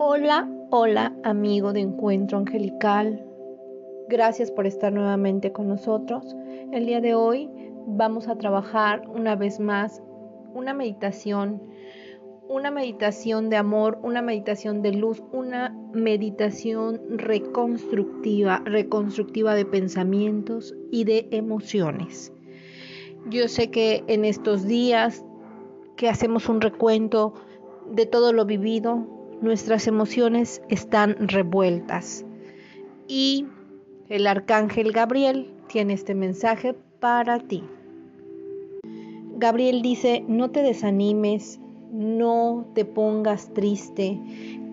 Hola, hola amigo de Encuentro Angelical. Gracias por estar nuevamente con nosotros. El día de hoy vamos a trabajar una vez más una meditación, una meditación de amor, una meditación de luz, una meditación reconstructiva, reconstructiva de pensamientos y de emociones. Yo sé que en estos días que hacemos un recuento de todo lo vivido, nuestras emociones están revueltas. Y el arcángel Gabriel tiene este mensaje para ti. Gabriel dice, no te desanimes, no te pongas triste,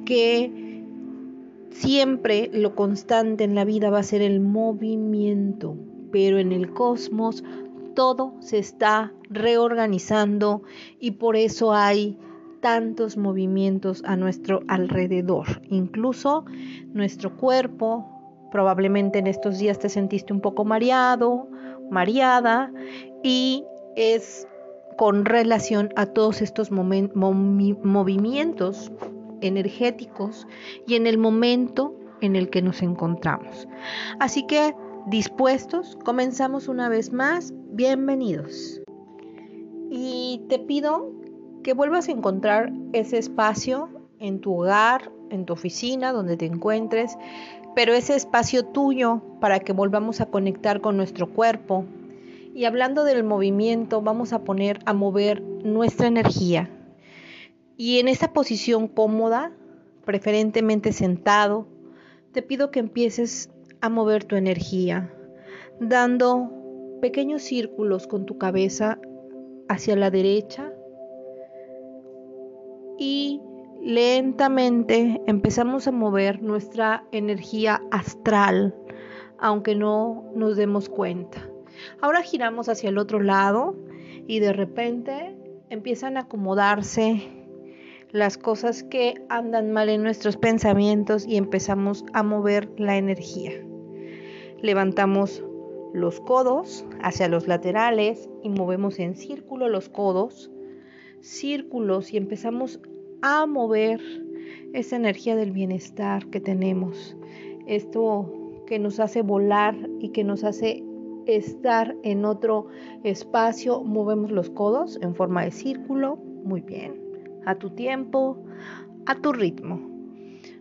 que siempre lo constante en la vida va a ser el movimiento, pero en el cosmos todo se está reorganizando y por eso hay tantos movimientos a nuestro alrededor. Incluso nuestro cuerpo, probablemente en estos días te sentiste un poco mareado, mareada, y es con relación a todos estos movimientos energéticos y en el momento en el que nos encontramos. Así que, dispuestos, comenzamos una vez más. Bienvenidos. Y te pido que vuelvas a encontrar ese espacio en tu hogar, en tu oficina, donde te encuentres, pero ese espacio tuyo para que volvamos a conectar con nuestro cuerpo. Y hablando del movimiento, vamos a poner a mover nuestra energía. Y en esa posición cómoda, preferentemente sentado, te pido que empieces a mover tu energía, dando pequeños círculos con tu cabeza hacia la derecha y lentamente empezamos a mover nuestra energía astral, aunque no nos demos cuenta. Ahora giramos hacia el otro lado y de repente empiezan a acomodarse las cosas que andan mal en nuestros pensamientos y empezamos a mover la energía. Levantamos los codos hacia los laterales y movemos en círculo los codos círculos y empezamos a mover esa energía del bienestar que tenemos. Esto que nos hace volar y que nos hace estar en otro espacio, movemos los codos en forma de círculo. Muy bien. A tu tiempo, a tu ritmo.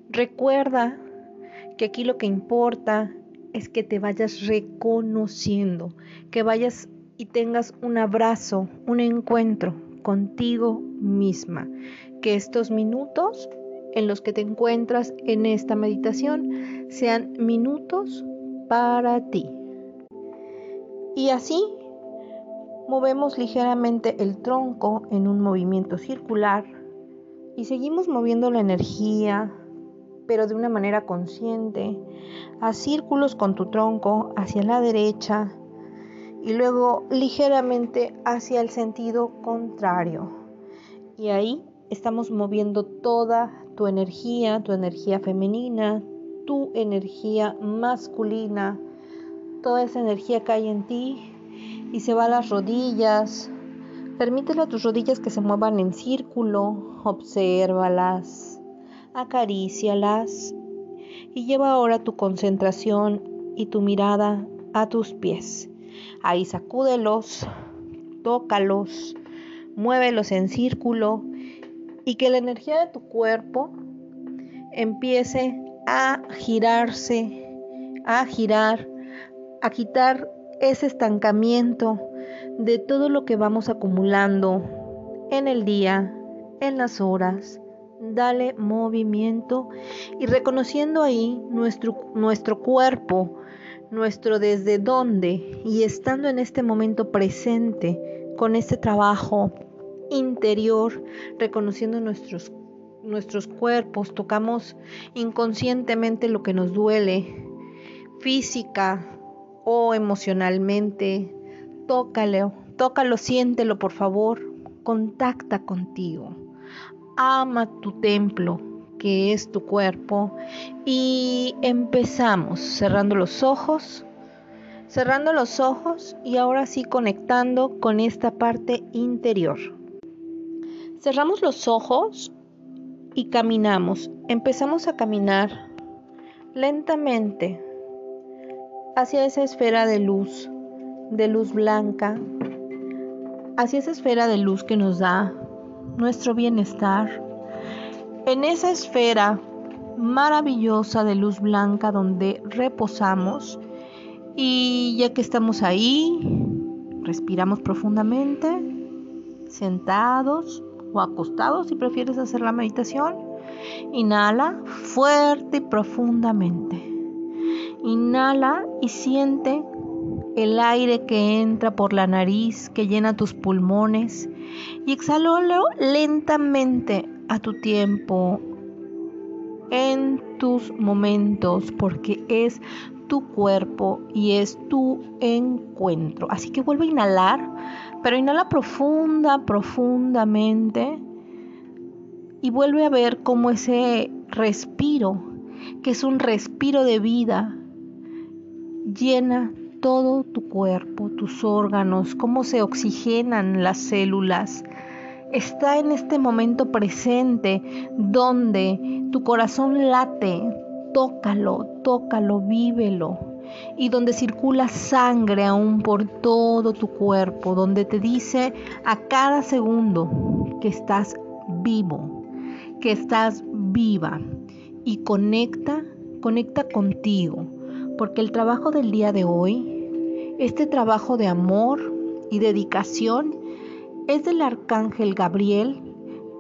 Recuerda que aquí lo que importa es que te vayas reconociendo, que vayas y tengas un abrazo, un encuentro contigo misma. Que estos minutos en los que te encuentras en esta meditación sean minutos para ti. Y así movemos ligeramente el tronco en un movimiento circular y seguimos moviendo la energía, pero de una manera consciente, a círculos con tu tronco hacia la derecha y luego ligeramente hacia el sentido contrario. Y ahí estamos moviendo toda tu energía, tu energía femenina, tu energía masculina, toda esa energía que hay en ti y se va a las rodillas. Permítele a tus rodillas que se muevan en círculo, obsérvalas, acarícialas y lleva ahora tu concentración y tu mirada a tus pies. Ahí sacúdelos, tócalos, muévelos en círculo y que la energía de tu cuerpo empiece a girarse, a girar, a quitar ese estancamiento de todo lo que vamos acumulando en el día, en las horas. Dale movimiento y reconociendo ahí nuestro, nuestro cuerpo, nuestro desde dónde y estando en este momento presente con este trabajo interior, reconociendo nuestros, nuestros cuerpos, tocamos inconscientemente lo que nos duele, física o emocionalmente, tócalo, tócalo, siéntelo por favor, contacta contigo, ama tu templo, que es tu cuerpo. Y empezamos cerrando los ojos, cerrando los ojos y ahora sí conectando con esta parte interior. Cerramos los ojos y caminamos. Empezamos a caminar lentamente hacia esa esfera de luz, de luz blanca, hacia esa esfera de luz que nos da nuestro bienestar. En esa esfera maravillosa de luz blanca donde reposamos y ya que estamos ahí, respiramos profundamente, sentados o acostados si prefieres hacer la meditación. Inhala fuerte y profundamente. Inhala y siente el aire que entra por la nariz, que llena tus pulmones. Y exhalólo lentamente a tu tiempo, en tus momentos, porque es tu cuerpo y es tu encuentro. Así que vuelve a inhalar, pero inhala profunda, profundamente y vuelve a ver cómo ese respiro, que es un respiro de vida, llena todo tu cuerpo, tus órganos, cómo se oxigenan las células. Está en este momento presente donde tu corazón late, tócalo, tócalo, vívelo. Y donde circula sangre aún por todo tu cuerpo, donde te dice a cada segundo que estás vivo, que estás viva. Y conecta, conecta contigo, porque el trabajo del día de hoy, este trabajo de amor y dedicación, es del arcángel Gabriel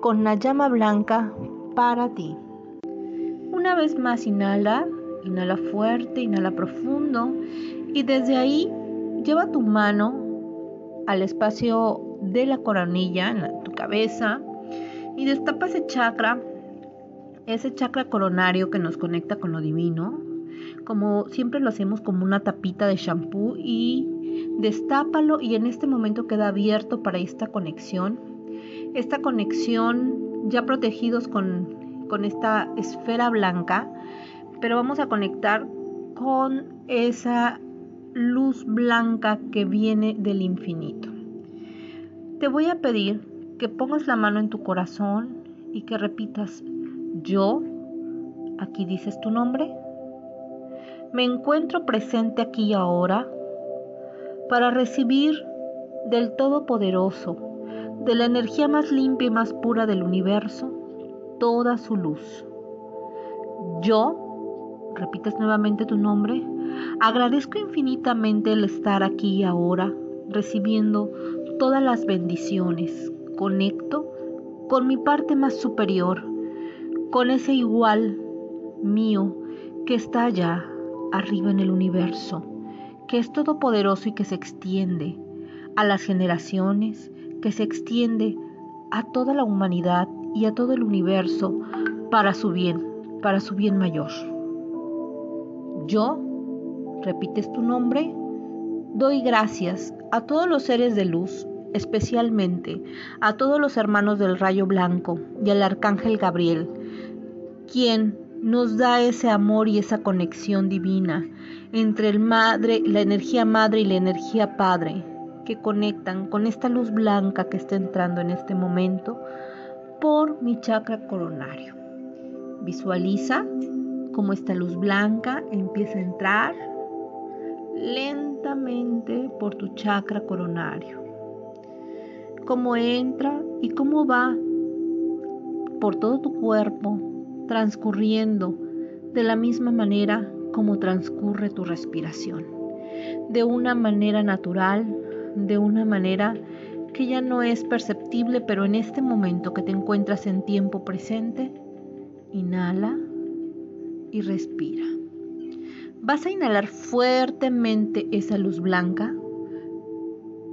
con la llama blanca para ti. Una vez más inhala, inhala fuerte, inhala profundo y desde ahí lleva tu mano al espacio de la coronilla en tu cabeza y destapa ese chakra, ese chakra coronario que nos conecta con lo divino. Como siempre lo hacemos como una tapita de shampoo y destápalo y en este momento queda abierto para esta conexión. Esta conexión ya protegidos con con esta esfera blanca, pero vamos a conectar con esa luz blanca que viene del infinito. Te voy a pedir que pongas la mano en tu corazón y que repitas, yo, aquí dices tu nombre, me encuentro presente aquí y ahora para recibir del Todopoderoso, de la energía más limpia y más pura del universo, toda su luz. Yo, repites nuevamente tu nombre, agradezco infinitamente el estar aquí y ahora, recibiendo todas las bendiciones. Conecto con mi parte más superior, con ese igual mío que está allá, arriba en el universo, que es todopoderoso y que se extiende a las generaciones, que se extiende a toda la humanidad y a todo el universo para su bien, para su bien mayor. Yo, repites tu nombre, doy gracias a todos los seres de luz, especialmente a todos los hermanos del rayo blanco y al arcángel Gabriel, quien nos da ese amor y esa conexión divina entre el madre, la energía madre y la energía padre que conectan con esta luz blanca que está entrando en este momento por mi chakra coronario. Visualiza cómo esta luz blanca empieza a entrar lentamente por tu chakra coronario. Cómo entra y cómo va por todo tu cuerpo, transcurriendo de la misma manera como transcurre tu respiración. De una manera natural, de una manera que ya no es perceptible, pero en este momento que te encuentras en tiempo presente, inhala y respira. Vas a inhalar fuertemente esa luz blanca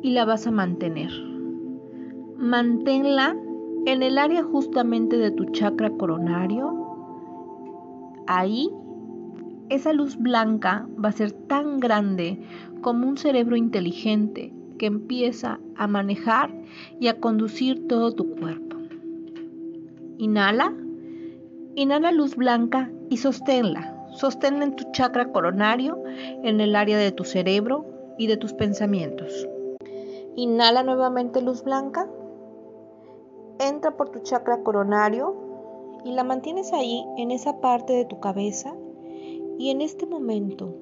y la vas a mantener. Manténla en el área justamente de tu chakra coronario. Ahí, esa luz blanca va a ser tan grande como un cerebro inteligente que empieza a manejar y a conducir todo tu cuerpo. Inhala, inhala luz blanca y sosténla. Sosténla en tu chakra coronario, en el área de tu cerebro y de tus pensamientos. Inhala nuevamente luz blanca. Entra por tu chakra coronario y la mantienes ahí en esa parte de tu cabeza y en este momento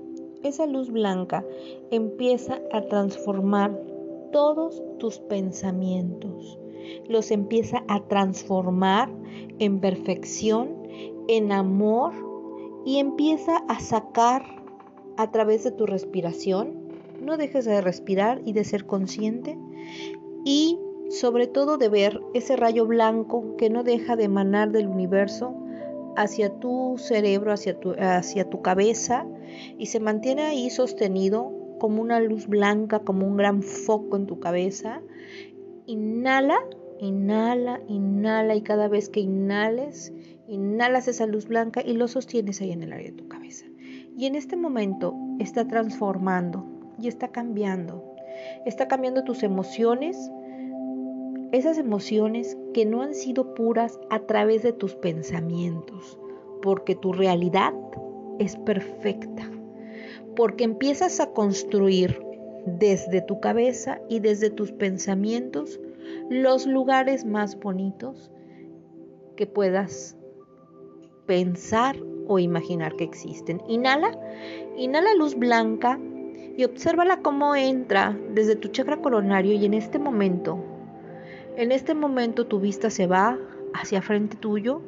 esa luz blanca empieza a transformar todos tus pensamientos. Los empieza a transformar en perfección, en amor y empieza a sacar a través de tu respiración. No dejes de respirar y de ser consciente. Y sobre todo de ver ese rayo blanco que no deja de emanar del universo hacia tu cerebro, hacia tu, hacia tu cabeza y se mantiene ahí sostenido como una luz blanca, como un gran foco en tu cabeza. Inhala, inhala, inhala y cada vez que inhales, inhalas esa luz blanca y lo sostienes ahí en el área de tu cabeza. Y en este momento está transformando y está cambiando. Está cambiando tus emociones, esas emociones que no han sido puras a través de tus pensamientos, porque tu realidad es perfecta, porque empiezas a construir desde tu cabeza y desde tus pensamientos los lugares más bonitos que puedas pensar o imaginar que existen. Inhala, inhala luz blanca y obsérvala cómo entra desde tu chakra coronario y en este momento en este momento tu vista se va hacia frente tuyo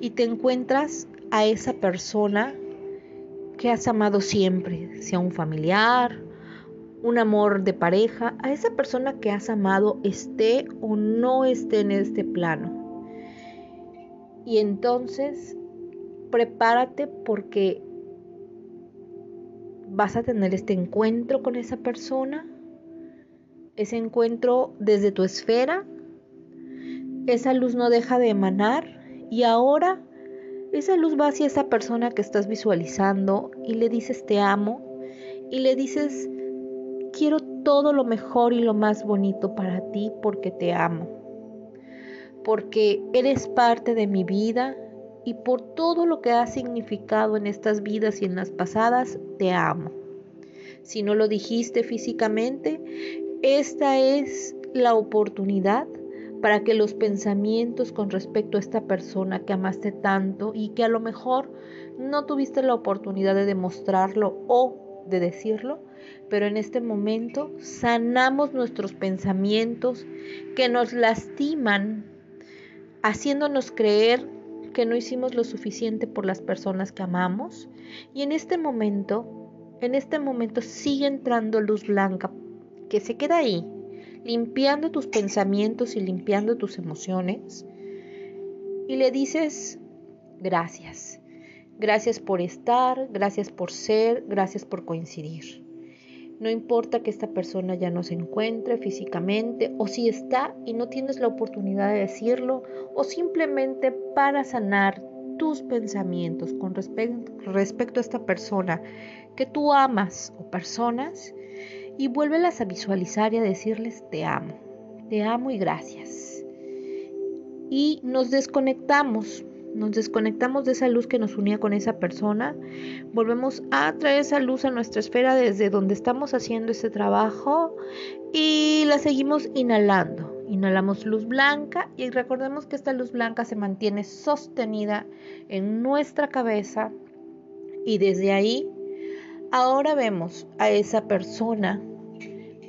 y te encuentras a esa persona que has amado siempre, sea un familiar, un amor de pareja, a esa persona que has amado esté o no esté en este plano. Y entonces prepárate porque vas a tener este encuentro con esa persona, ese encuentro desde tu esfera esa luz no deja de emanar y ahora esa luz va hacia esa persona que estás visualizando y le dices te amo y le dices quiero todo lo mejor y lo más bonito para ti porque te amo. Porque eres parte de mi vida y por todo lo que has significado en estas vidas y en las pasadas, te amo. Si no lo dijiste físicamente, esta es la oportunidad para que los pensamientos con respecto a esta persona que amaste tanto y que a lo mejor no tuviste la oportunidad de demostrarlo o de decirlo, pero en este momento sanamos nuestros pensamientos que nos lastiman, haciéndonos creer que no hicimos lo suficiente por las personas que amamos. Y en este momento, en este momento sigue entrando luz blanca que se queda ahí, limpiando tus pensamientos y limpiando tus emociones. Y le dices, gracias. Gracias por estar, gracias por ser, gracias por coincidir. No importa que esta persona ya no se encuentre físicamente o si está y no tienes la oportunidad de decirlo o simplemente para sanar tus pensamientos con respecto a esta persona que tú amas o personas, y vuélvelas a visualizar y a decirles te amo, te amo y gracias. Y nos desconectamos, nos desconectamos de esa luz que nos unía con esa persona, volvemos a traer esa luz a nuestra esfera desde donde estamos haciendo ese trabajo y la seguimos inhalando. Inhalamos luz blanca y recordemos que esta luz blanca se mantiene sostenida en nuestra cabeza y desde ahí Ahora vemos a esa persona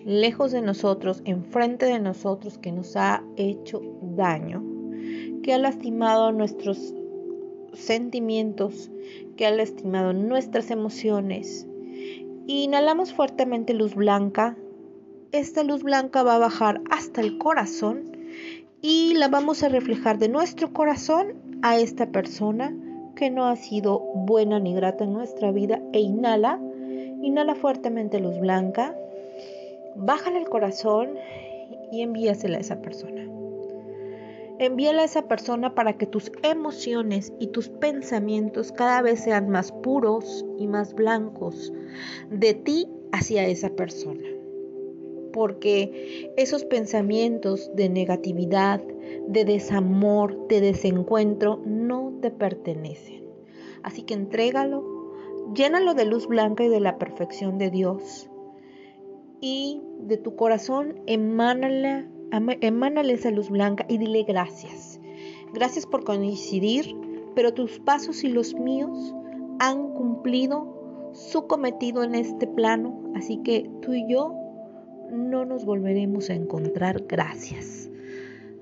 lejos de nosotros, enfrente de nosotros, que nos ha hecho daño, que ha lastimado nuestros sentimientos, que ha lastimado nuestras emociones. Inhalamos fuertemente luz blanca. Esta luz blanca va a bajar hasta el corazón y la vamos a reflejar de nuestro corazón a esta persona que no ha sido buena ni grata en nuestra vida e inhala Inhala fuertemente luz blanca, bájala al corazón y envíasela a esa persona. Envíala a esa persona para que tus emociones y tus pensamientos cada vez sean más puros y más blancos de ti hacia esa persona. Porque esos pensamientos de negatividad, de desamor, de desencuentro, no te pertenecen. Así que entrégalo Llénalo de luz blanca y de la perfección de Dios. Y de tu corazón emánale, esa luz blanca y dile gracias. Gracias por coincidir pero tus pasos y los míos han cumplido su cometido en este plano, así que tú y yo no nos volveremos a encontrar. Gracias.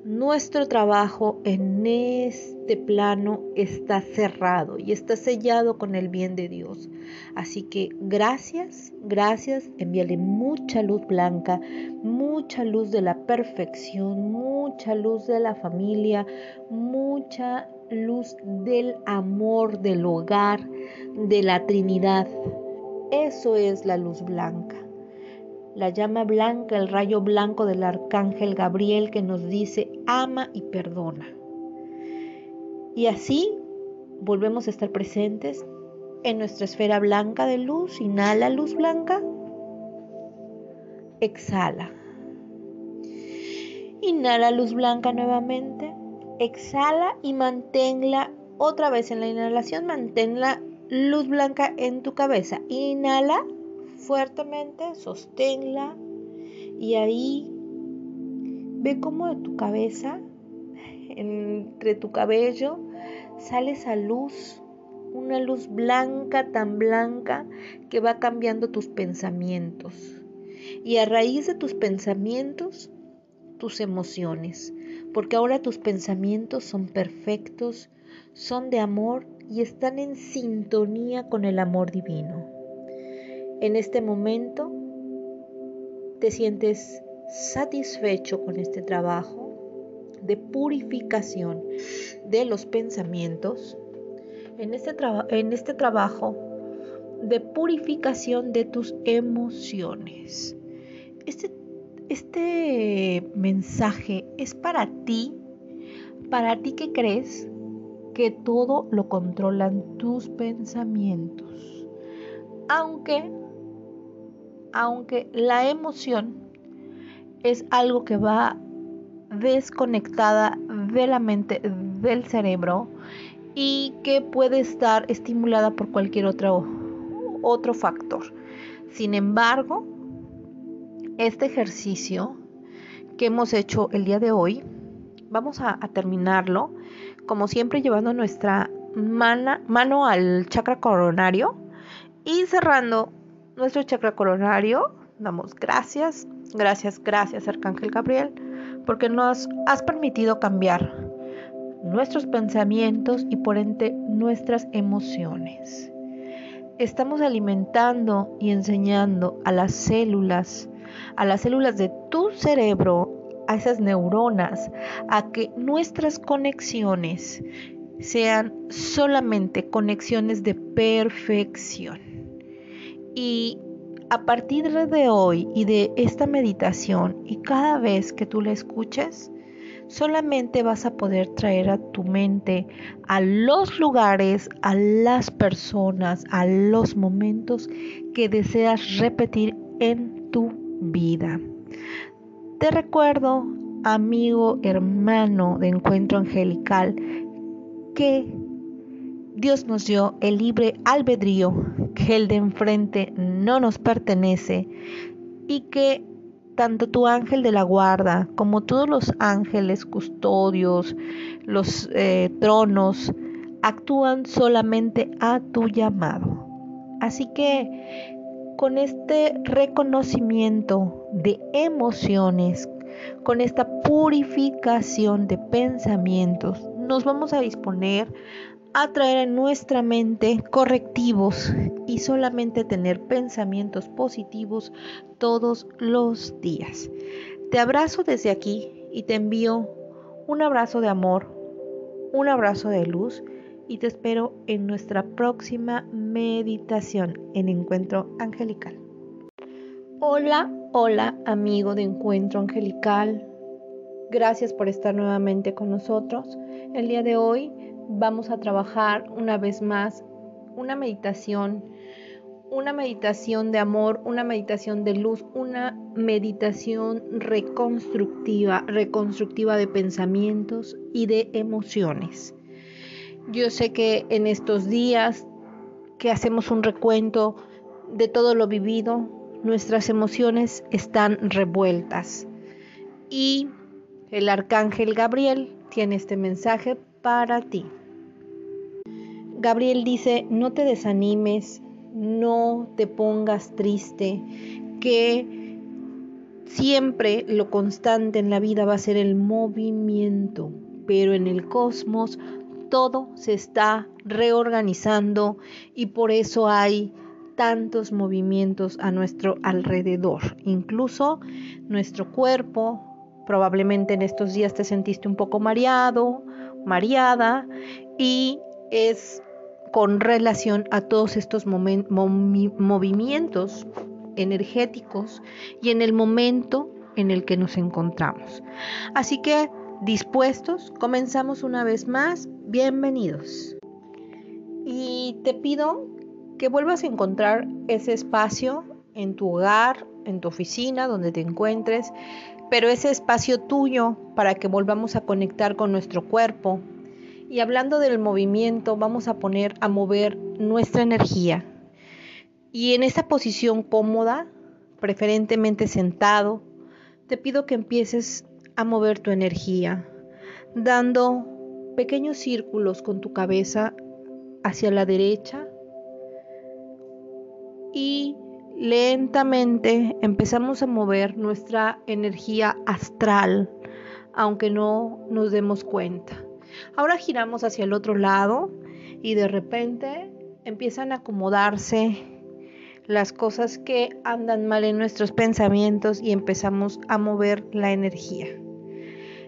Nuestro trabajo en este plano está cerrado y está sellado con el bien de Dios. Así que gracias, gracias, envíale mucha luz blanca, mucha luz de la perfección, mucha luz de la familia, mucha luz del amor, del hogar, de la Trinidad. Eso es la luz blanca la llama blanca, el rayo blanco del arcángel Gabriel que nos dice ama y perdona. Y así volvemos a estar presentes en nuestra esfera blanca de luz. Inhala luz blanca. Exhala. Inhala luz blanca nuevamente. Exhala y manténla otra vez en la inhalación. Mantén la luz blanca en tu cabeza. Inhala fuertemente, sosténla y ahí ve cómo de tu cabeza, entre tu cabello, sale esa luz, una luz blanca, tan blanca, que va cambiando tus pensamientos. Y a raíz de tus pensamientos, tus emociones, porque ahora tus pensamientos son perfectos, son de amor y están en sintonía con el amor divino. En este momento te sientes satisfecho con este trabajo de purificación de los pensamientos, en este, en este trabajo de purificación de tus emociones. Este, este mensaje es para ti, para ti que crees que todo lo controlan tus pensamientos. Aunque aunque la emoción es algo que va desconectada de la mente, del cerebro y que puede estar estimulada por cualquier otro, otro factor. Sin embargo, este ejercicio que hemos hecho el día de hoy, vamos a, terminarlo, como siempre llevando nuestra mano al chakra coronario y cerrando nuestro chakra coronario. Damos gracias, gracias, gracias Arcángel Gabriel, porque nos has permitido cambiar nuestros pensamientos y por ende nuestras emociones. Estamos alimentando y enseñando a las células, a las células de tu cerebro, a esas neuronas, a que nuestras conexiones sean solamente conexiones de perfección. Y a partir de hoy y de esta meditación y cada vez que tú la escuches, solamente vas a poder traer a tu mente a los lugares, a las personas, a los momentos que deseas repetir en tu vida. Te recuerdo, amigo, hermano de encuentro angelical, que Dios nos dio el libre albedrío, que el de enfrente no nos pertenece y que tanto tu ángel de la guarda como todos los ángeles custodios, los eh, tronos, actúan solamente a tu llamado. Así que con este reconocimiento de emociones, con esta purificación de pensamientos, nos vamos a disponer a traer en nuestra mente correctivos y solamente tener pensamientos positivos todos los días. Te abrazo desde aquí y te envío un abrazo de amor, un abrazo de luz y te espero en nuestra próxima meditación en Encuentro Angelical. Hola, hola amigo de Encuentro Angelical. Gracias por estar nuevamente con nosotros. El día de hoy vamos a trabajar una vez más una meditación, una meditación de amor, una meditación de luz, una meditación reconstructiva, reconstructiva de pensamientos y de emociones. Yo sé que en estos días que hacemos un recuento de todo lo vivido, nuestras emociones están revueltas. Y el arcángel Gabriel tiene este mensaje para ti. Gabriel dice, no te desanimes, no te pongas triste, que siempre lo constante en la vida va a ser el movimiento, pero en el cosmos todo se está reorganizando y por eso hay tantos movimientos a nuestro alrededor. Incluso nuestro cuerpo, probablemente en estos días te sentiste un poco mareado, mareada y es con relación a todos estos movimientos energéticos y en el momento en el que nos encontramos. Así que, dispuestos, comenzamos una vez más. Bienvenidos. Y te pido que vuelvas a encontrar ese espacio en tu hogar, en tu oficina, donde te encuentres, pero ese espacio tuyo para que volvamos a conectar con nuestro cuerpo, y hablando del movimiento, vamos a poner a mover nuestra energía. Y en esa posición cómoda, preferentemente sentado, te pido que empieces a mover tu energía, dando pequeños círculos con tu cabeza hacia la derecha y lentamente empezamos a mover nuestra energía astral, aunque no nos demos cuenta. Ahora giramos hacia el otro lado y de repente empiezan a acomodarse las cosas que andan mal en nuestros pensamientos y empezamos a mover la energía.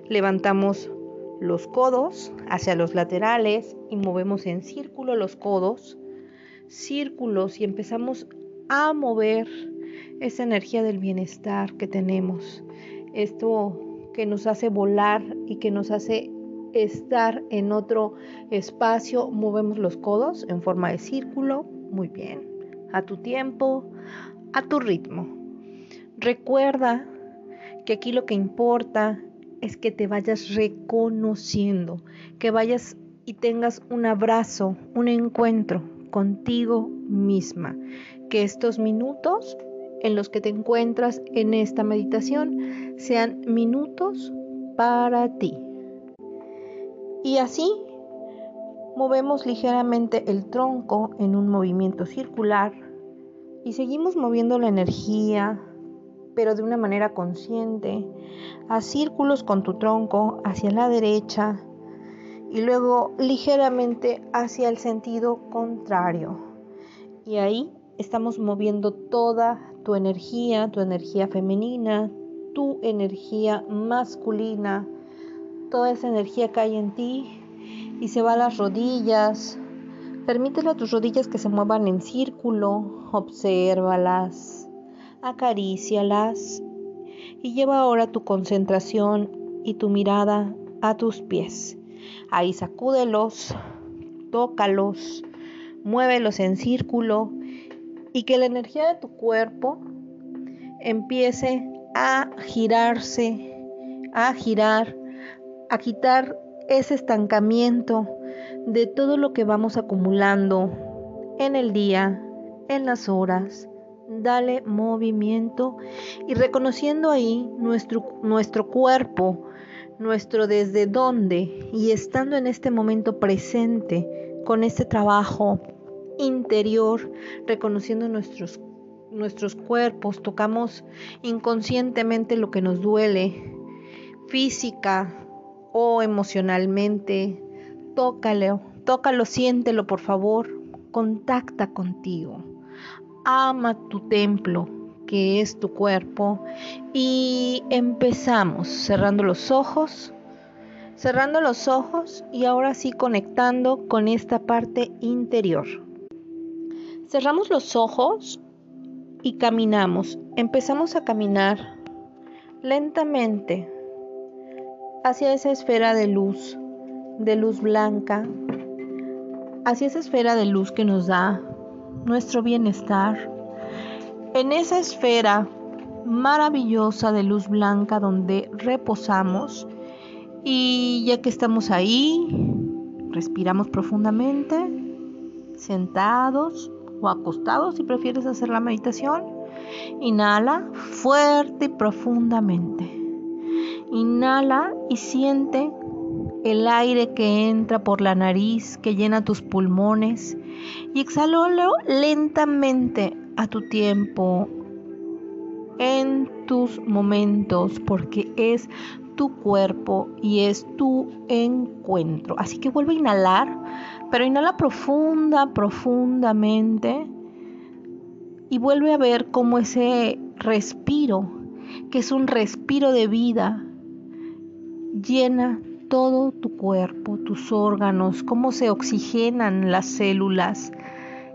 Levantamos los codos hacia los laterales y movemos en círculo los codos, círculos y empezamos a mover esa energía del bienestar que tenemos. Esto que nos hace volar y que nos hace estar en otro espacio, movemos los codos en forma de círculo, muy bien, a tu tiempo, a tu ritmo. Recuerda que aquí lo que importa es que te vayas reconociendo, que vayas y tengas un abrazo, un encuentro contigo misma, que estos minutos en los que te encuentras en esta meditación sean minutos para ti. Y así movemos ligeramente el tronco en un movimiento circular y seguimos moviendo la energía, pero de una manera consciente, a círculos con tu tronco hacia la derecha y luego ligeramente hacia el sentido contrario. Y ahí estamos moviendo toda tu energía, tu energía femenina, tu energía masculina, toda esa energía hay en ti y se va a las rodillas. Permítele a tus rodillas que se muevan en círculo, obsérvalas, acarícialas y lleva ahora tu concentración y tu mirada a tus pies. Ahí sacúdelos, tócalos, muévelos en círculo y que la energía de tu cuerpo empiece a girarse, a girar a quitar ese estancamiento de todo lo que vamos acumulando en el día, en las horas. Dale movimiento y reconociendo ahí nuestro, nuestro cuerpo, nuestro desde dónde y estando en este momento presente con este trabajo interior, reconociendo nuestros, nuestros cuerpos, tocamos inconscientemente lo que nos duele, física, o emocionalmente, tócalo, tócalo, siéntelo por favor, contacta contigo, ama tu templo que es tu cuerpo. Y empezamos cerrando los ojos, cerrando los ojos y ahora sí conectando con esta parte interior. Cerramos los ojos y caminamos, empezamos a caminar lentamente hacia esa esfera de luz, de luz blanca, hacia esa esfera de luz que nos da nuestro bienestar. En esa esfera maravillosa de luz blanca donde reposamos y ya que estamos ahí, respiramos profundamente, sentados o acostados si prefieres hacer la meditación. Inhala fuerte y profundamente. Inhala y siente el aire que entra por la nariz, que llena tus pulmones, y exhalólo lentamente a tu tiempo, en tus momentos, porque es tu cuerpo y es tu encuentro. Así que vuelve a inhalar, pero inhala profunda, profundamente y vuelve a ver cómo ese respiro, que es un respiro de vida, llena todo tu cuerpo, tus órganos, cómo se oxigenan las células.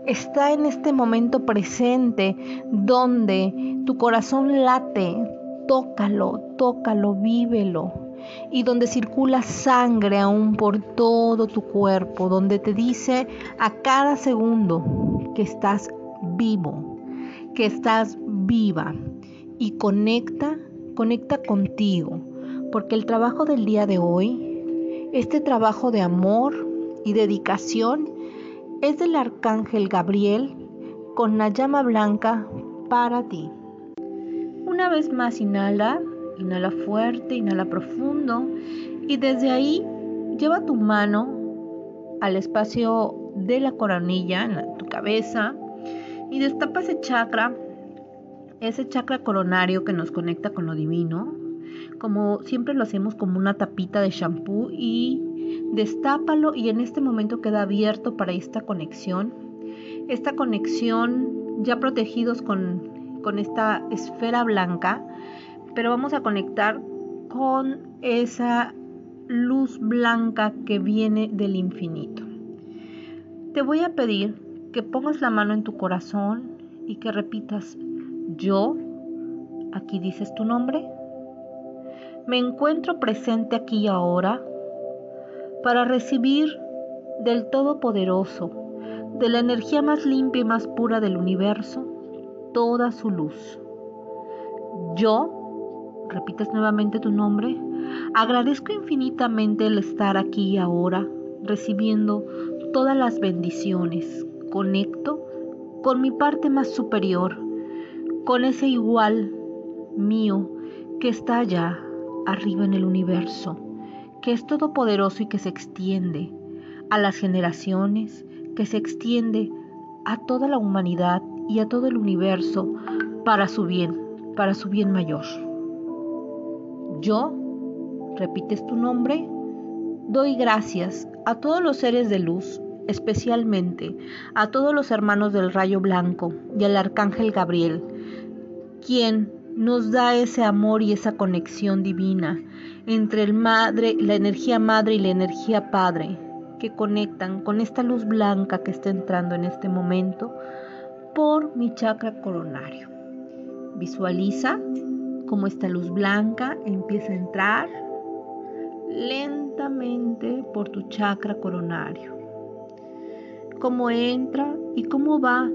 Está en este momento presente donde tu corazón late, tócalo, tócalo, vívelo. Y donde circula sangre aún por todo tu cuerpo, donde te dice a cada segundo que estás vivo, que estás viva. Y conecta, conecta contigo, porque el trabajo del día de hoy, este trabajo de amor y dedicación, es del arcángel Gabriel con la llama blanca para ti. Una vez más inhala, inhala fuerte, inhala profundo y desde ahí lleva tu mano al espacio de la coronilla en tu cabeza y destapa ese chakra, ese chakra coronario que nos conecta con lo divino. Como siempre lo hacemos como una tapita de shampoo y destápalo y en este momento queda abierto para esta conexión. Esta conexión ya protegidos con con esta esfera blanca, pero vamos a conectar con esa luz blanca que viene del infinito. Te voy a pedir que pongas la mano en tu corazón y que repitas, yo, aquí dices tu nombre, me encuentro presente aquí ahora para recibir del Todopoderoso, de la energía más limpia y más pura del universo, toda su luz. Yo, repites nuevamente tu nombre, agradezco infinitamente el estar aquí y ahora, recibiendo todas las bendiciones. Conecto con mi parte más superior, con ese igual mío que está allá, arriba en el universo, que es todopoderoso y que se extiende a las generaciones, que se extiende a toda la humanidad y a todo el universo para su bien, para su bien mayor. Yo, repites tu nombre, doy gracias a todos los seres de luz, especialmente a todos los hermanos del rayo blanco y al arcángel Gabriel, quien nos da ese amor y esa conexión divina entre el madre, la energía madre y la energía padre que conectan con esta luz blanca que está entrando en este momento por mi chakra coronario. Visualiza cómo esta luz blanca empieza a entrar lentamente por tu chakra coronario. Cómo entra y cómo va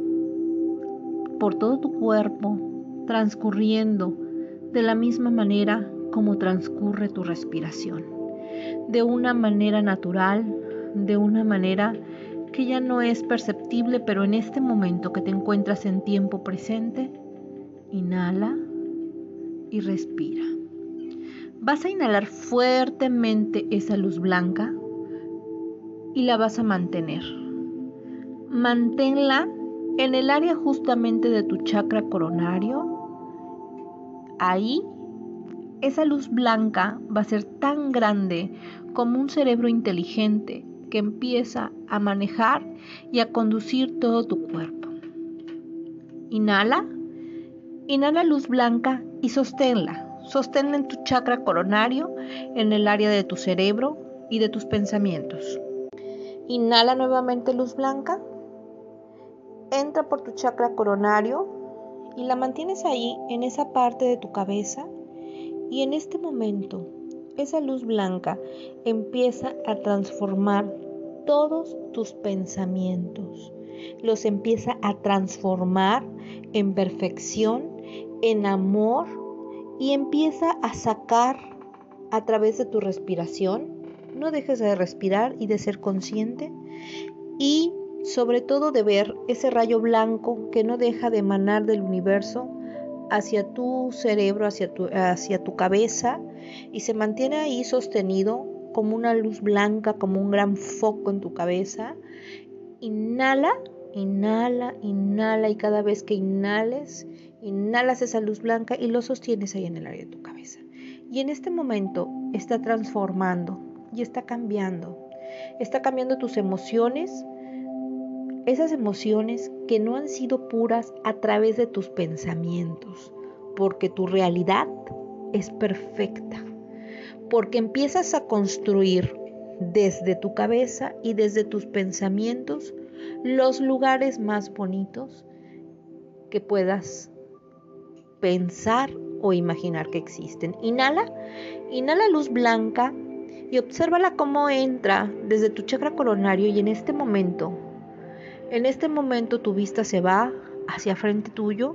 por todo tu cuerpo, transcurriendo de la misma manera como transcurre tu respiración. De una manera natural, de una manera que ya no es perceptible, pero en este momento que te encuentras en tiempo presente, inhala y respira. Vas a inhalar fuertemente esa luz blanca y la vas a mantener. Manténla en el área justamente de tu chakra coronario. Ahí, esa luz blanca va a ser tan grande como un cerebro inteligente que empieza a manejar y a conducir todo tu cuerpo. Inhala, inhala luz blanca y sosténla. Sosténla en tu chakra coronario, en el área de tu cerebro y de tus pensamientos. Inhala nuevamente luz blanca. Entra por tu chakra coronario y la mantienes ahí en esa parte de tu cabeza y en este momento esa luz blanca empieza a transformar todos tus pensamientos. Los empieza a transformar en perfección, en amor y empieza a sacar a través de tu respiración. No dejes de respirar y de ser consciente y sobre todo de ver ese rayo blanco que no deja de emanar del universo hacia tu cerebro, hacia tu, hacia tu cabeza y se mantiene ahí sostenido como una luz blanca, como un gran foco en tu cabeza. Inhala, inhala, inhala y cada vez que inhales, inhalas esa luz blanca y lo sostienes ahí en el área de tu cabeza. Y en este momento está transformando y está cambiando. Está cambiando tus emociones, esas emociones que no han sido puras a través de tus pensamientos, porque tu realidad es perfecta, porque empiezas a construir desde tu cabeza y desde tus pensamientos los lugares más bonitos que puedas pensar o imaginar que existen. Inhala, inhala luz blanca y obsérvala cómo entra desde tu chakra coronario y en este momento en este momento tu vista se va hacia frente tuyo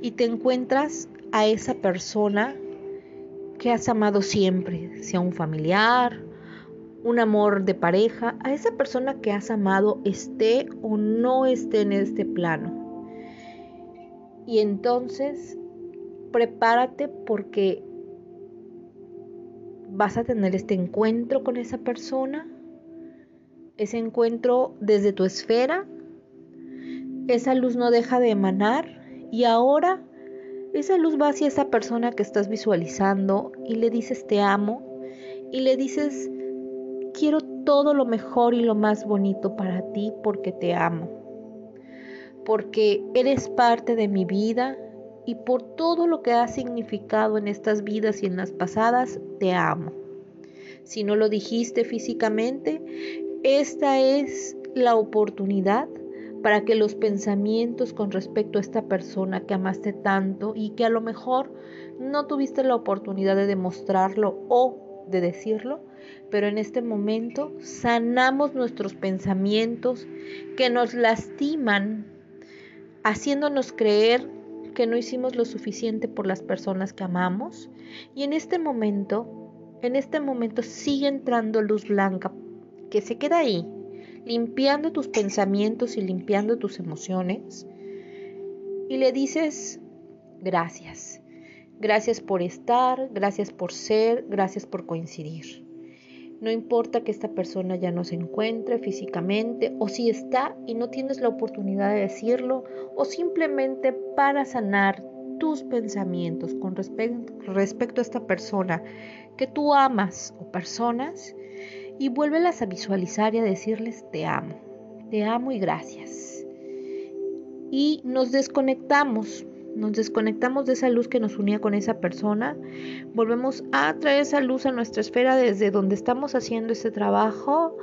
y te encuentras a esa persona que has amado siempre, sea un familiar, un amor de pareja, a esa persona que has amado esté o no esté en este plano. Y entonces prepárate porque vas a tener este encuentro con esa persona, ese encuentro desde tu esfera esa luz no deja de emanar y ahora esa luz va hacia esa persona que estás visualizando y le dices te amo y le dices quiero todo lo mejor y lo más bonito para ti porque te amo. Porque eres parte de mi vida y por todo lo que has significado en estas vidas y en las pasadas, te amo. Si no lo dijiste físicamente, esta es la oportunidad para que los pensamientos con respecto a esta persona que amaste tanto y que a lo mejor no tuviste la oportunidad de demostrarlo o de decirlo, pero en este momento sanamos nuestros pensamientos que nos lastiman, haciéndonos creer que no hicimos lo suficiente por las personas que amamos. Y en este momento, en este momento sigue entrando luz blanca que se queda ahí, limpiando tus pensamientos y limpiando tus emociones. Y le dices, gracias. Gracias por estar, gracias por ser, gracias por coincidir. No importa que esta persona ya no se encuentre físicamente o si está y no tienes la oportunidad de decirlo o simplemente para sanar tus pensamientos con respecto a esta persona que tú amas o personas, y vuélvelas a visualizar y a decirles te amo, te amo y gracias. Y nos desconectamos, nos desconectamos de esa luz que nos unía con esa persona, volvemos a traer esa luz a nuestra esfera desde donde estamos haciendo ese trabajo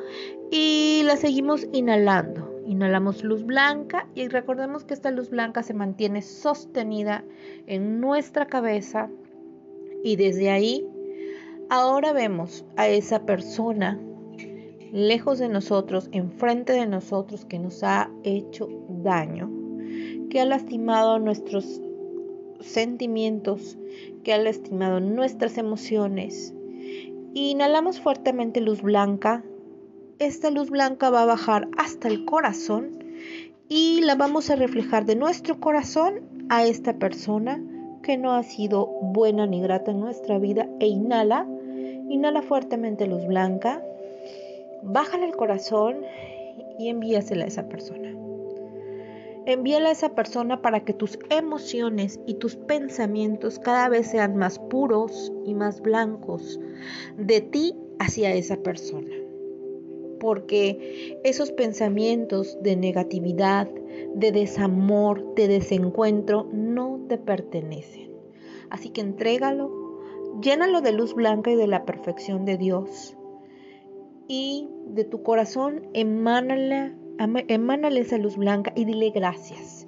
y la seguimos inhalando. Inhalamos luz blanca y recordemos que esta luz blanca se mantiene sostenida en nuestra cabeza y desde ahí Ahora vemos a esa persona lejos de nosotros, enfrente de nosotros, que nos ha hecho daño, que ha lastimado nuestros sentimientos, que ha lastimado nuestras emociones. Inhalamos fuertemente luz blanca. Esta luz blanca va a bajar hasta el corazón y la vamos a reflejar de nuestro corazón a esta persona que no ha sido buena ni grata en nuestra vida e inhala Inhala fuertemente luz blanca, bájale el corazón y envíasela a esa persona. Envíala a esa persona para que tus emociones y tus pensamientos cada vez sean más puros y más blancos de ti hacia esa persona. Porque esos pensamientos de negatividad, de desamor, de desencuentro, no te pertenecen. Así que entrégalo Llénalo de luz blanca y de la perfección de Dios. Y de tu corazón emánale, emánale esa luz blanca y dile gracias.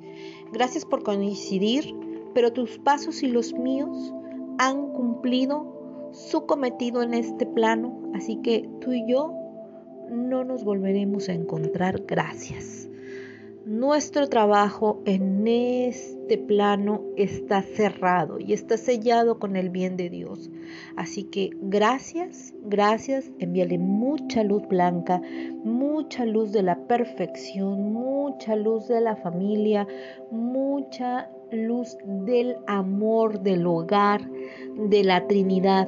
Gracias por coincidir, pero tus pasos y los míos han cumplido su cometido en este plano, así que tú y yo no nos volveremos a encontrar. Gracias. Nuestro trabajo en este plano está cerrado y está sellado con el bien de Dios. Así que gracias, gracias, envíale mucha luz blanca, mucha luz de la perfección, mucha luz de la familia, mucha luz del amor, del hogar, de la Trinidad.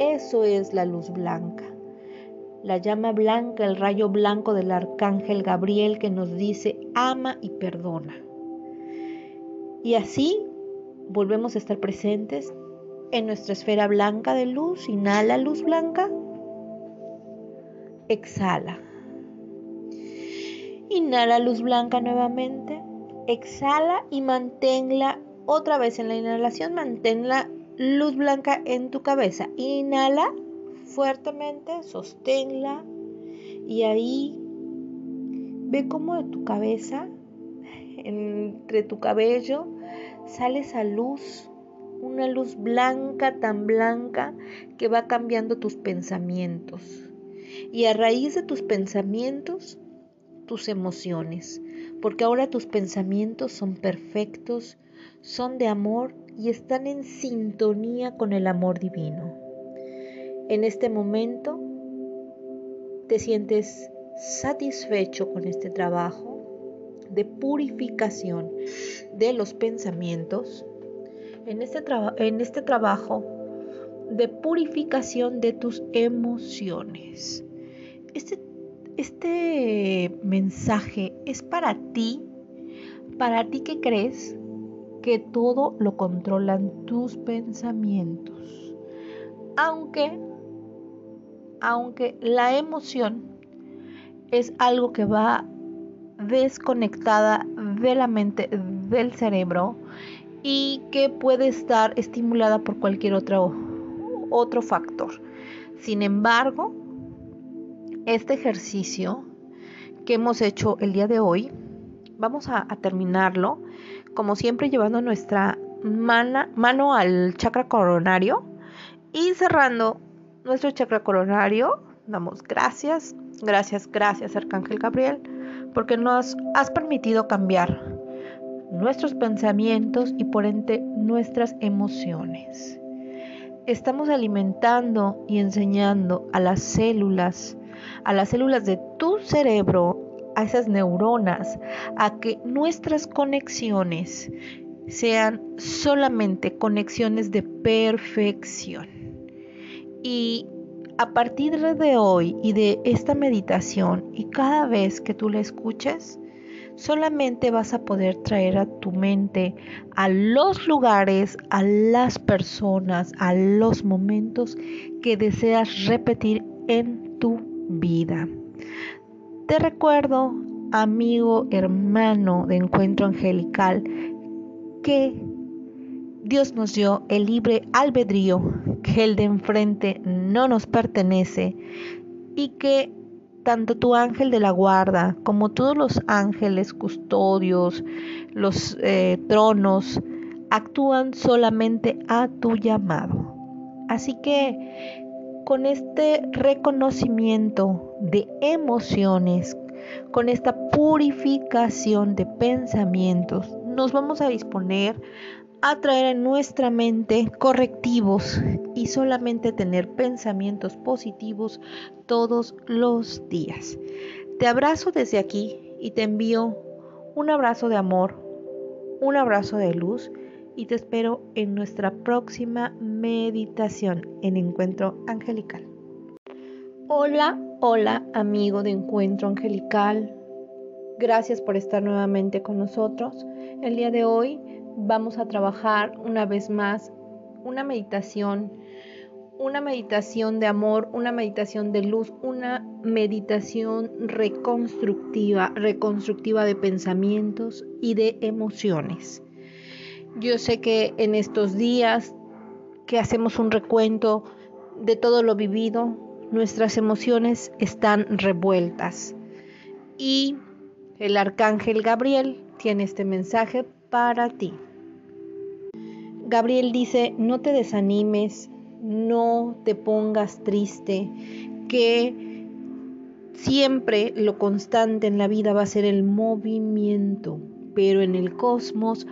Eso es la luz blanca. La llama blanca, el rayo blanco del arcángel Gabriel que nos dice ama y perdona. Y así volvemos a estar presentes en nuestra esfera blanca de luz. Inhala luz blanca. Exhala. Inhala luz blanca nuevamente. Exhala y manténla otra vez en la inhalación. Manténla luz blanca en tu cabeza. Inhala fuertemente, sosténla y ahí ve cómo de tu cabeza, entre tu cabello, sale esa luz, una luz blanca, tan blanca, que va cambiando tus pensamientos. Y a raíz de tus pensamientos, tus emociones, porque ahora tus pensamientos son perfectos, son de amor y están en sintonía con el amor divino. En este momento te sientes satisfecho con este trabajo de purificación de los pensamientos, en este, en este trabajo de purificación de tus emociones. Este, este mensaje es para ti, para ti que crees que todo lo controlan tus pensamientos. Aunque, aunque la emoción es algo que va desconectada de la mente, del cerebro y que puede estar estimulada por cualquier otro, otro factor. Sin embargo, este ejercicio que hemos hecho el día de hoy, vamos a, terminarlo, como siempre llevando nuestra mano al chakra coronario y cerrando nuestro chakra coronario, damos gracias, gracias, gracias Arcángel Gabriel porque nos has permitido cambiar nuestros pensamientos y por ende nuestras emociones. Estamos alimentando y enseñando a las células, a las células de tu cerebro, a esas neuronas, a que nuestras conexiones sean solamente conexiones de perfección. Y a partir de hoy y de esta meditación y cada vez que tú la escuches, solamente vas a poder traer a tu mente a los lugares, a las personas, a los momentos que deseas repetir en tu vida. Te recuerdo, amigo, hermano de encuentro angelical, que Dios nos dio el libre albedrío, que el de enfrente no nos pertenece y que tanto tu ángel de la guarda como todos los ángeles custodios, los eh, tronos, actúan solamente a tu llamado. Así que con este reconocimiento de emociones, con esta purificación de pensamientos, nos vamos a disponer atraer en nuestra mente correctivos y solamente tener pensamientos positivos todos los días. Te abrazo desde aquí y te envío un abrazo de amor, un abrazo de luz y te espero en nuestra próxima meditación en Encuentro Angelical. Hola, hola amigo de Encuentro Angelical. Gracias por estar nuevamente con nosotros. El día de hoy vamos a trabajar una vez más una meditación, una meditación de amor, una meditación de luz, una meditación reconstructiva, reconstructiva de pensamientos y de emociones. Yo sé que en estos días que hacemos un recuento de todo lo vivido, nuestras emociones están revueltas. Y el arcángel Gabriel tiene este mensaje para ti. Gabriel dice, no te desanimes, no te pongas triste, que siempre lo constante en la vida va a ser el movimiento, pero en el cosmos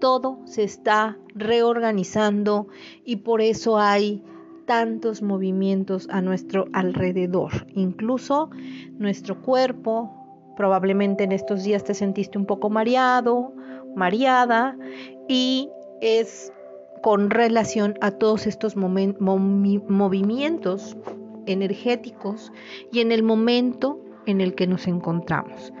todo se está reorganizando y por eso hay tantos movimientos a nuestro alrededor. Incluso nuestro cuerpo, probablemente en estos días te sentiste un poco mareado, mareada y es con relación a todos estos movimientos energéticos y en el momento en el que nos encontramos.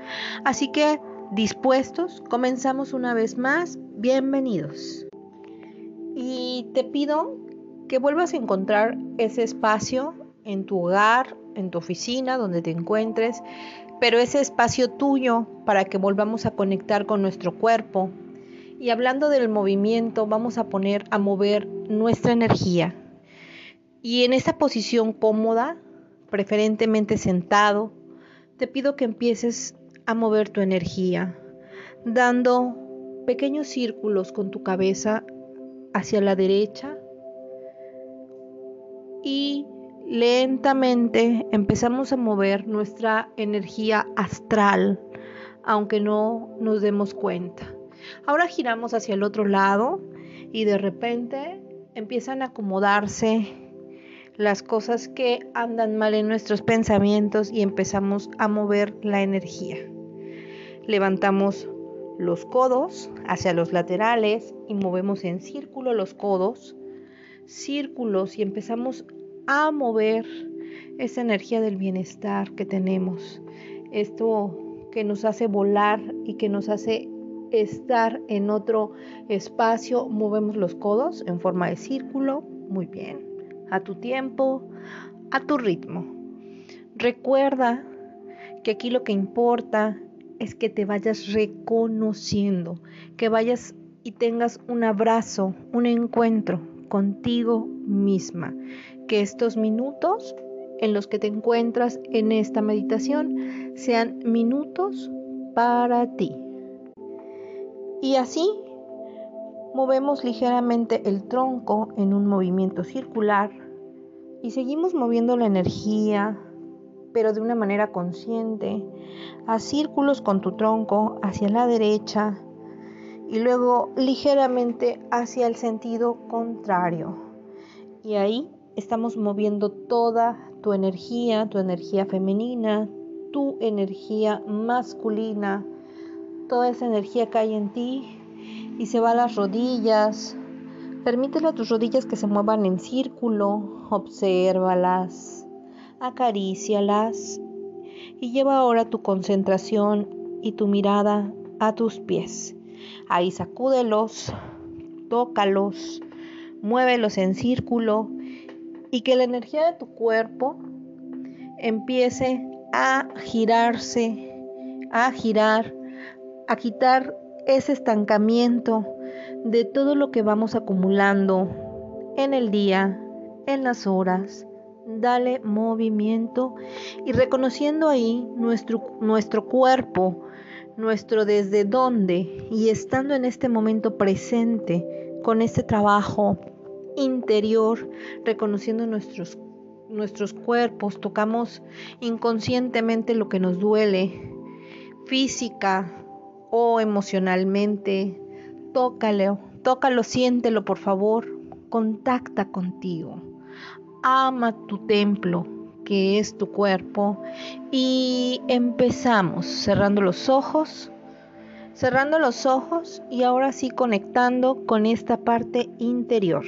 Así que, dispuestos, comenzamos una vez más. Bienvenidos. Y te pido que vuelvas a encontrar ese espacio en tu hogar, en tu oficina, donde te encuentres, pero ese espacio tuyo para que volvamos a conectar con nuestro cuerpo. Y hablando del movimiento, vamos a poner a mover nuestra energía. Y en esta posición cómoda, preferentemente sentado, te pido que empieces a mover tu energía, dando pequeños círculos con tu cabeza hacia la derecha y lentamente empezamos a mover nuestra energía astral, aunque no nos demos cuenta. Ahora giramos hacia el otro lado y de repente empiezan a acomodarse las cosas que andan mal en nuestros pensamientos y empezamos a mover la energía. Levantamos los codos hacia los laterales y movemos en círculo los codos, círculos y empezamos a mover esa energía del bienestar que tenemos. Esto que nos hace volar y que nos hace estar en otro espacio, movemos los codos en forma de círculo. Muy bien. A tu tiempo, a tu ritmo. Recuerda que aquí lo que importa es que te vayas reconociendo, que vayas y tengas un abrazo, un encuentro contigo misma, que estos minutos en los que te encuentras en esta meditación sean minutos para ti. Y así movemos ligeramente el tronco en un movimiento circular y seguimos moviendo la energía, pero de una manera consciente, a círculos con tu tronco hacia la derecha y luego ligeramente hacia el sentido contrario. Y ahí estamos moviendo toda tu energía, tu energía femenina, tu energía masculina, toda esa energía que hay en ti y se va a las rodillas. Permítele a tus rodillas que se muevan en círculo, obsérvalas, acarícialas y lleva ahora tu concentración y tu mirada a tus pies. Ahí sacúdelos, tócalos, muévelos en círculo y que la energía de tu cuerpo empiece a girarse, a girar, a quitar ese estancamiento de todo lo que vamos acumulando en el día, en las horas. Dale movimiento y reconociendo ahí nuestro, nuestro cuerpo, nuestro desde dónde y estando en este momento presente con este trabajo interior, reconociendo nuestros, nuestros cuerpos, tocamos inconscientemente lo que nos duele, física o emocionalmente. Tócalo, tócalo, siéntelo por favor, contacta contigo. Ama tu templo, que es tu cuerpo, y empezamos cerrando los ojos cerrando los ojos y ahora sí conectando con esta parte interior.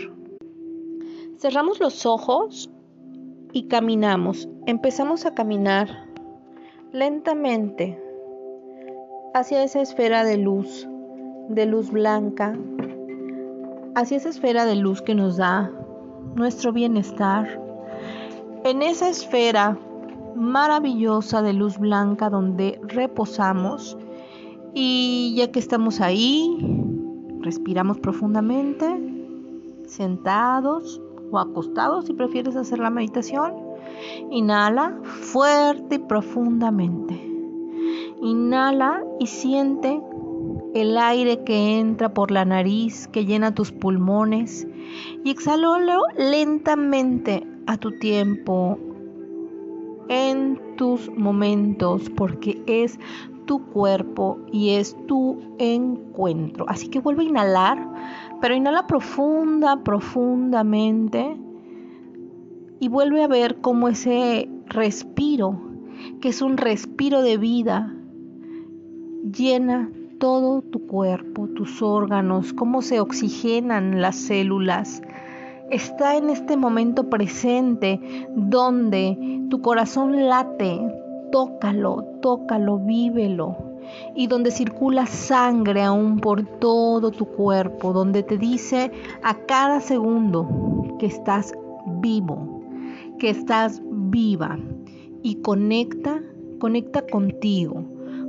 Cerramos los ojos y caminamos. Empezamos a caminar lentamente hacia esa esfera de luz, de luz blanca, hacia esa esfera de luz que nos da nuestro bienestar. En esa esfera maravillosa de luz blanca donde reposamos y ya que estamos ahí, respiramos profundamente, sentados o acostados si prefieres hacer la meditación. Inhala fuerte y profundamente. Inhala y siente el aire que entra por la nariz, que llena tus pulmones. Y exhalólo lentamente a tu tiempo, en tus momentos, porque es tu cuerpo y es tu encuentro. Así que vuelve a inhalar pero inhala profunda, profundamente y vuelve a ver cómo ese respiro, que es un respiro de vida, llena todo tu cuerpo, tus órganos, cómo se oxigenan las células está en este momento presente donde tu corazón late, tócalo, tócalo, vívelo. Y donde circula sangre aún por todo tu cuerpo, donde te dice a cada segundo que estás vivo, que estás viva. Y conecta, conecta contigo,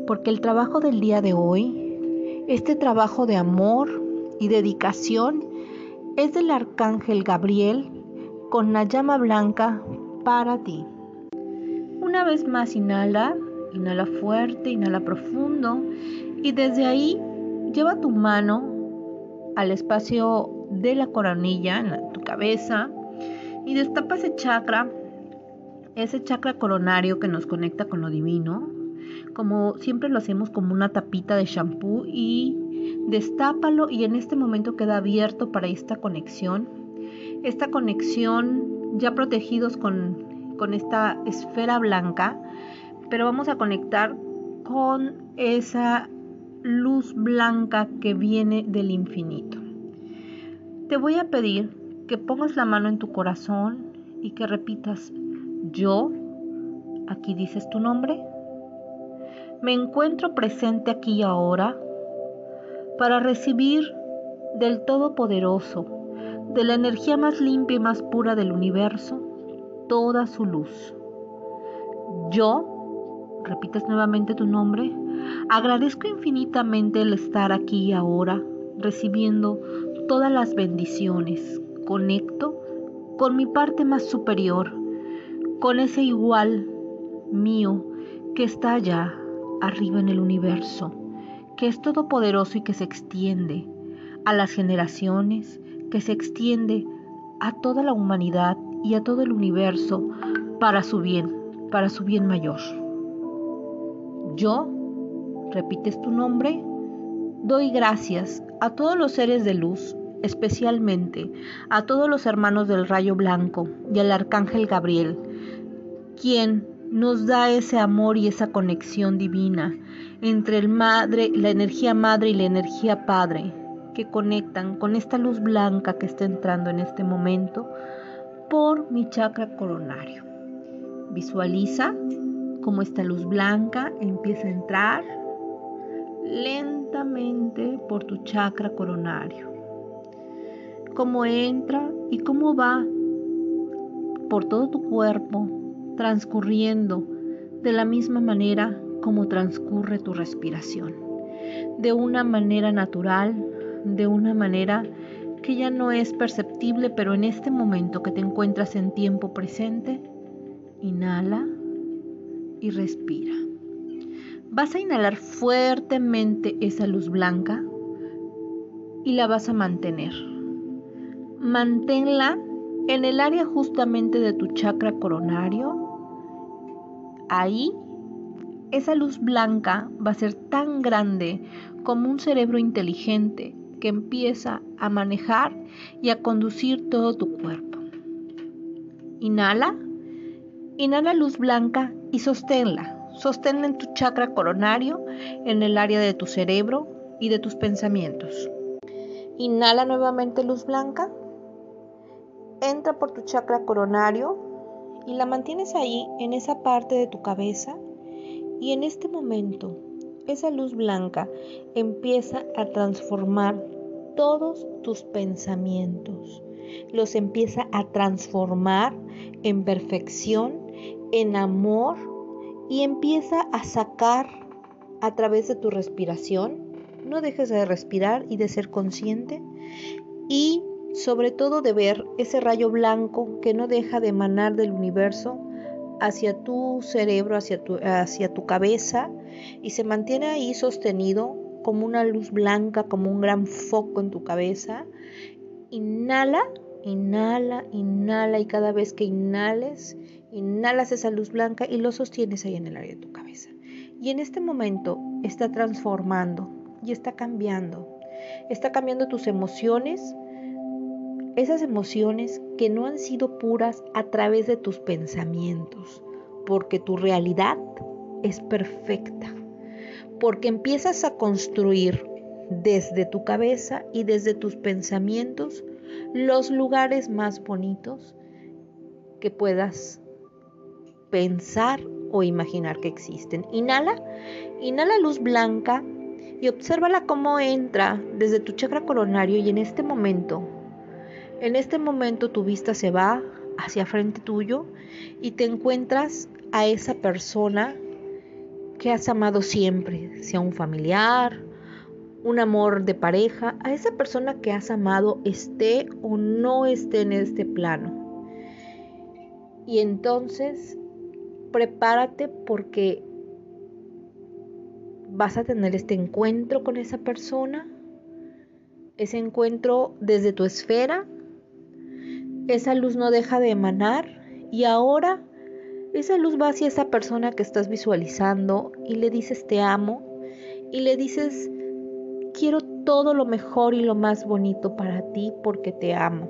porque el trabajo del día de hoy, este trabajo de amor y dedicación, es del arcángel Gabriel con la llama blanca para ti. Una vez más inhala, inhala fuerte, inhala profundo y desde ahí lleva tu mano al espacio de la coronilla en tu cabeza y destapa ese chakra, ese chakra coronario que nos conecta con lo divino. Como siempre lo hacemos como una tapita de shampoo y destápalo y en este momento queda abierto para esta conexión. Esta conexión ya protegidos con, con esta esfera blanca, pero vamos a conectar con esa luz blanca que viene del infinito. Te voy a pedir que pongas la mano en tu corazón y que repitas, yo, aquí dices tu nombre, me encuentro presente aquí y ahora para recibir del Todopoderoso, de la energía más limpia y más pura del universo, toda su luz. Yo, repites nuevamente tu nombre, agradezco infinitamente el estar aquí ahora, recibiendo todas las bendiciones. Conecto con mi parte más superior, con ese igual mío que está allá arriba en el universo que es todopoderoso y que se extiende a las generaciones, que se extiende a toda la humanidad y a todo el universo para su bien, para su bien mayor. Yo, repites tu nombre, doy gracias a todos los seres de luz, especialmente a todos los hermanos del rayo blanco y al arcángel Gabriel, quien nos da ese amor y esa conexión divina entre el madre, la energía madre y la energía padre que conectan con esta luz blanca que está entrando en este momento por mi chakra coronario. Visualiza cómo esta luz blanca empieza a entrar lentamente por tu chakra coronario. Cómo entra y cómo va por todo tu cuerpo transcurriendo de la misma manera como transcurre tu respiración, de una manera natural, de una manera que ya no es perceptible, pero en este momento que te encuentras en tiempo presente, inhala y respira. Vas a inhalar fuertemente esa luz blanca y la vas a mantener. Manténla en el área justamente de tu chakra coronario Ahí, esa luz blanca va a ser tan grande como un cerebro inteligente que empieza a manejar y a conducir todo tu cuerpo. Inhala, inhala luz blanca y sosténla. Sosténla en tu chakra coronario, en el área de tu cerebro y de tus pensamientos. Inhala nuevamente luz blanca. Entra por tu chakra coronario, y la mantienes ahí en esa parte de tu cabeza y en este momento esa luz blanca empieza a transformar todos tus pensamientos. Los empieza a transformar en perfección, en amor y empieza a sacar a través de tu respiración. No dejes de respirar y de ser consciente y sobre todo de ver ese rayo blanco que no deja de emanar del universo hacia tu cerebro, hacia tu, hacia tu cabeza y se mantiene ahí sostenido como una luz blanca, como un gran foco en tu cabeza. Inhala, inhala, inhala y cada vez que inhales, inhalas esa luz blanca y lo sostienes ahí en el área de tu cabeza. Y en este momento está transformando y está cambiando. Está cambiando tus emociones, esas emociones que no han sido puras a través de tus pensamientos, porque tu realidad es perfecta, porque empiezas a construir desde tu cabeza y desde tus pensamientos los lugares más bonitos que puedas pensar o imaginar que existen. Inhala, inhala luz blanca y obsérvala cómo entra desde tu chakra coronario y en este momento, en este momento tu vista se va hacia frente tuyo y te encuentras a esa persona que has amado siempre, sea un familiar, un amor de pareja, a esa persona que has amado esté o no esté en este plano. Y entonces prepárate porque vas a tener este encuentro con esa persona, ese encuentro desde tu esfera, esa luz no deja de emanar y ahora esa luz va hacia esa persona que estás visualizando y le dices te amo y le dices quiero todo lo mejor y lo más bonito para ti porque te amo,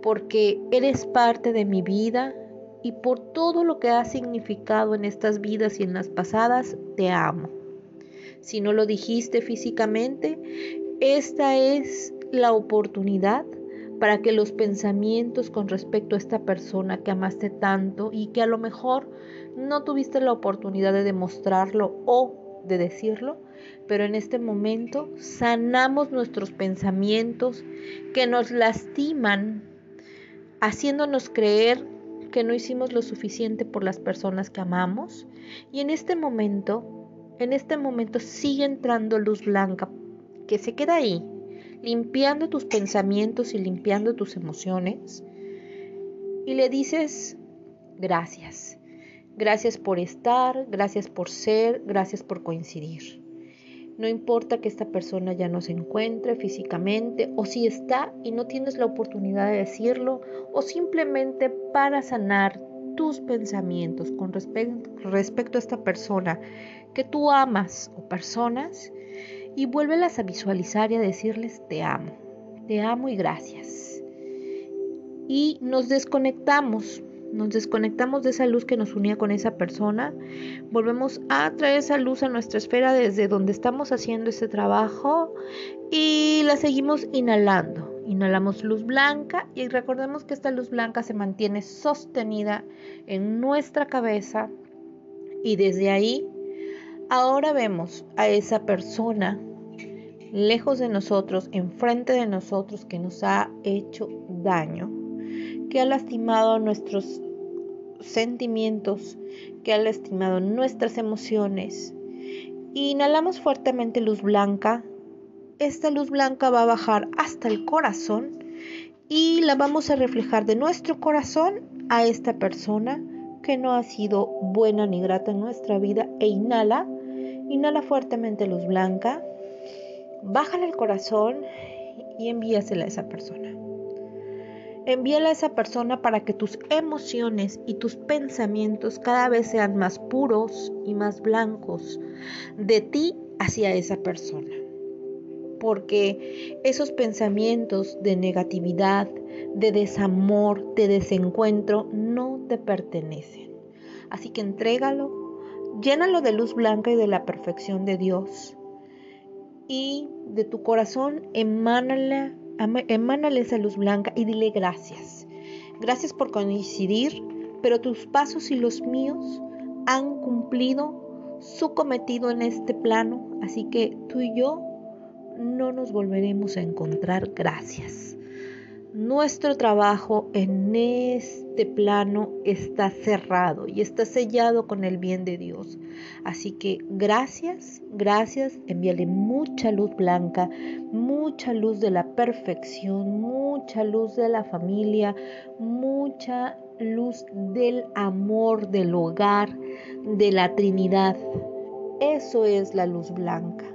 porque eres parte de mi vida y por todo lo que has significado en estas vidas y en las pasadas, te amo. Si no lo dijiste físicamente, esta es la oportunidad para que los pensamientos con respecto a esta persona que amaste tanto y que a lo mejor no tuviste la oportunidad de demostrarlo o de decirlo, pero en este momento sanamos nuestros pensamientos que nos lastiman, haciéndonos creer que no hicimos lo suficiente por las personas que amamos. Y en este momento, en este momento sigue entrando luz blanca que se queda ahí, limpiando tus pensamientos y limpiando tus emociones. Y le dices, gracias. Gracias por estar, gracias por ser, gracias por coincidir. No importa que esta persona ya no se encuentre físicamente o si está y no tienes la oportunidad de decirlo o simplemente para sanar tus pensamientos con respecto a esta persona que tú amas o personas y vuélvelas a visualizar y a decirles te amo, te amo y gracias. Y nos desconectamos nos desconectamos de esa luz que nos unía con esa persona, volvemos a traer esa luz a nuestra esfera desde donde estamos haciendo ese trabajo y la seguimos inhalando. Inhalamos luz blanca y recordemos que esta luz blanca se mantiene sostenida en nuestra cabeza y desde ahí ahora vemos a esa persona lejos de nosotros, enfrente de nosotros que nos ha hecho daño que ha lastimado nuestros sentimientos, que ha lastimado nuestras emociones. Inhalamos fuertemente luz blanca. Esta luz blanca va a bajar hasta el corazón y la vamos a reflejar de nuestro corazón a esta persona que no ha sido buena ni grata en nuestra vida e inhala, inhala fuertemente luz blanca, bájala el corazón y envíasela a esa persona. Envíala a esa persona para que tus emociones y tus pensamientos cada vez sean más puros y más blancos de ti hacia esa persona. Porque esos pensamientos de negatividad, de desamor, de desencuentro, no te pertenecen. Así que entrégalo, llénalo de luz blanca y de la perfección de Dios. Y de tu corazón emánala emánale esa luz blanca y dile gracias. Gracias por coincidir, pero tus pasos y los míos han cumplido su cometido en este plano, así que tú y yo no nos volveremos a encontrar. Gracias. Nuestro trabajo en este plano está cerrado y está sellado con el bien de Dios. Así que gracias, gracias, envíale mucha luz blanca, mucha luz de la perfección, mucha luz de la familia, mucha luz del amor, del hogar, de la Trinidad. Eso es la luz blanca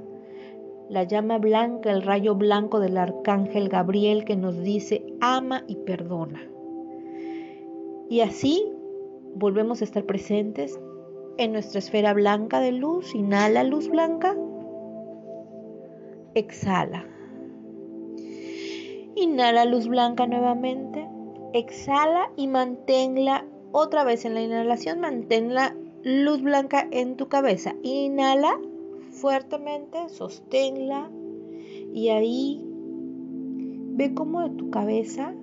la llama blanca, el rayo blanco del arcángel Gabriel que nos dice ama y perdona. Y así volvemos a estar presentes en nuestra esfera blanca de luz. Inhala luz blanca. Exhala. Inhala luz blanca nuevamente. Exhala y manténla otra vez en la inhalación. Manténla luz blanca en tu cabeza. Inhala fuertemente, sosténla y ahí ve cómo de tu cabeza,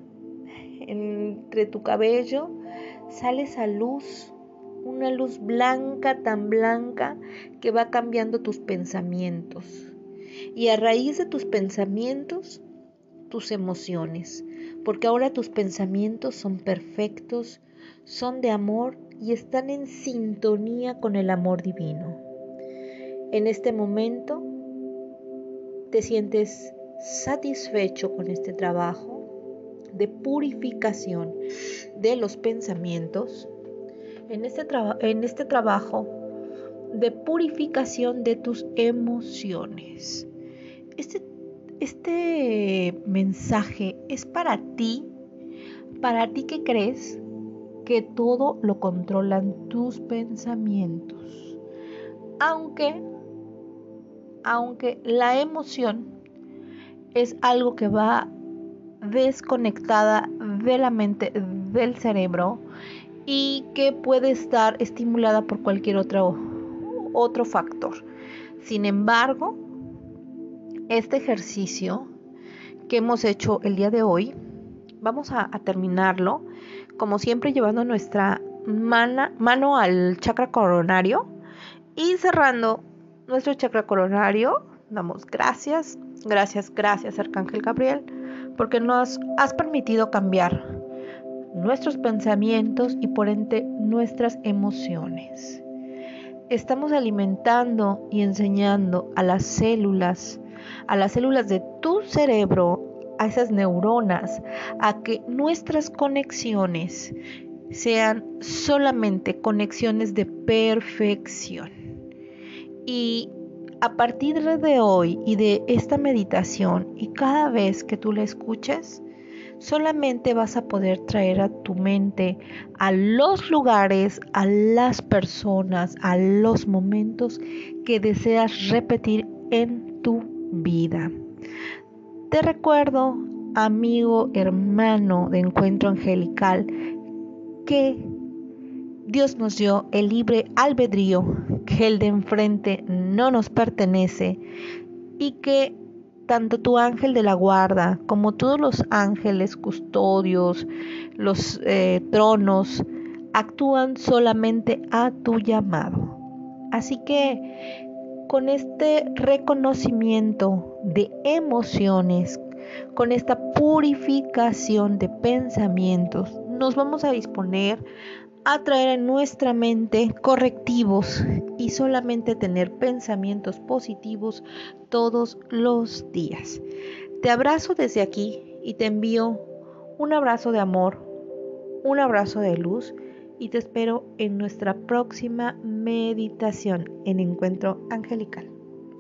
entre tu cabello, sale esa luz, una luz blanca, tan blanca, que va cambiando tus pensamientos. Y a raíz de tus pensamientos, tus emociones, porque ahora tus pensamientos son perfectos, son de amor y están en sintonía con el amor divino. En este momento te sientes satisfecho con este trabajo de purificación de los pensamientos, en este, en este trabajo de purificación de tus emociones. Este, este mensaje es para ti, para ti que crees que todo lo controlan tus pensamientos. Aunque, aunque la emoción es algo que va desconectada de la mente, del cerebro y que puede estar estimulada por cualquier otro, otro factor. Sin embargo, este ejercicio que hemos hecho el día de hoy, vamos a, terminarlo, como siempre llevando nuestra mano al chakra coronario y cerrando nuestro chakra coronario, damos gracias, gracias, gracias Arcángel Gabriel, porque nos has permitido cambiar nuestros pensamientos y por ende nuestras emociones. Estamos alimentando y enseñando a las células, a las células de tu cerebro, a esas neuronas, a que nuestras conexiones sean solamente conexiones de perfección. Y a partir de hoy y de esta meditación y cada vez que tú la escuches, solamente vas a poder traer a tu mente a los lugares, a las personas, a los momentos que deseas repetir en tu vida. Te recuerdo, amigo, hermano de encuentro angelical, que Dios nos dio el libre albedrío, que el de enfrente no nos pertenece y que tanto tu ángel de la guarda como todos los ángeles custodios, los eh, tronos, actúan solamente a tu llamado. Así que con este reconocimiento de emociones, con esta purificación de pensamientos, nos vamos a disponer a traer en nuestra mente correctivos y solamente tener pensamientos positivos todos los días. Te abrazo desde aquí y te envío un abrazo de amor, un abrazo de luz y te espero en nuestra próxima meditación en Encuentro Angelical.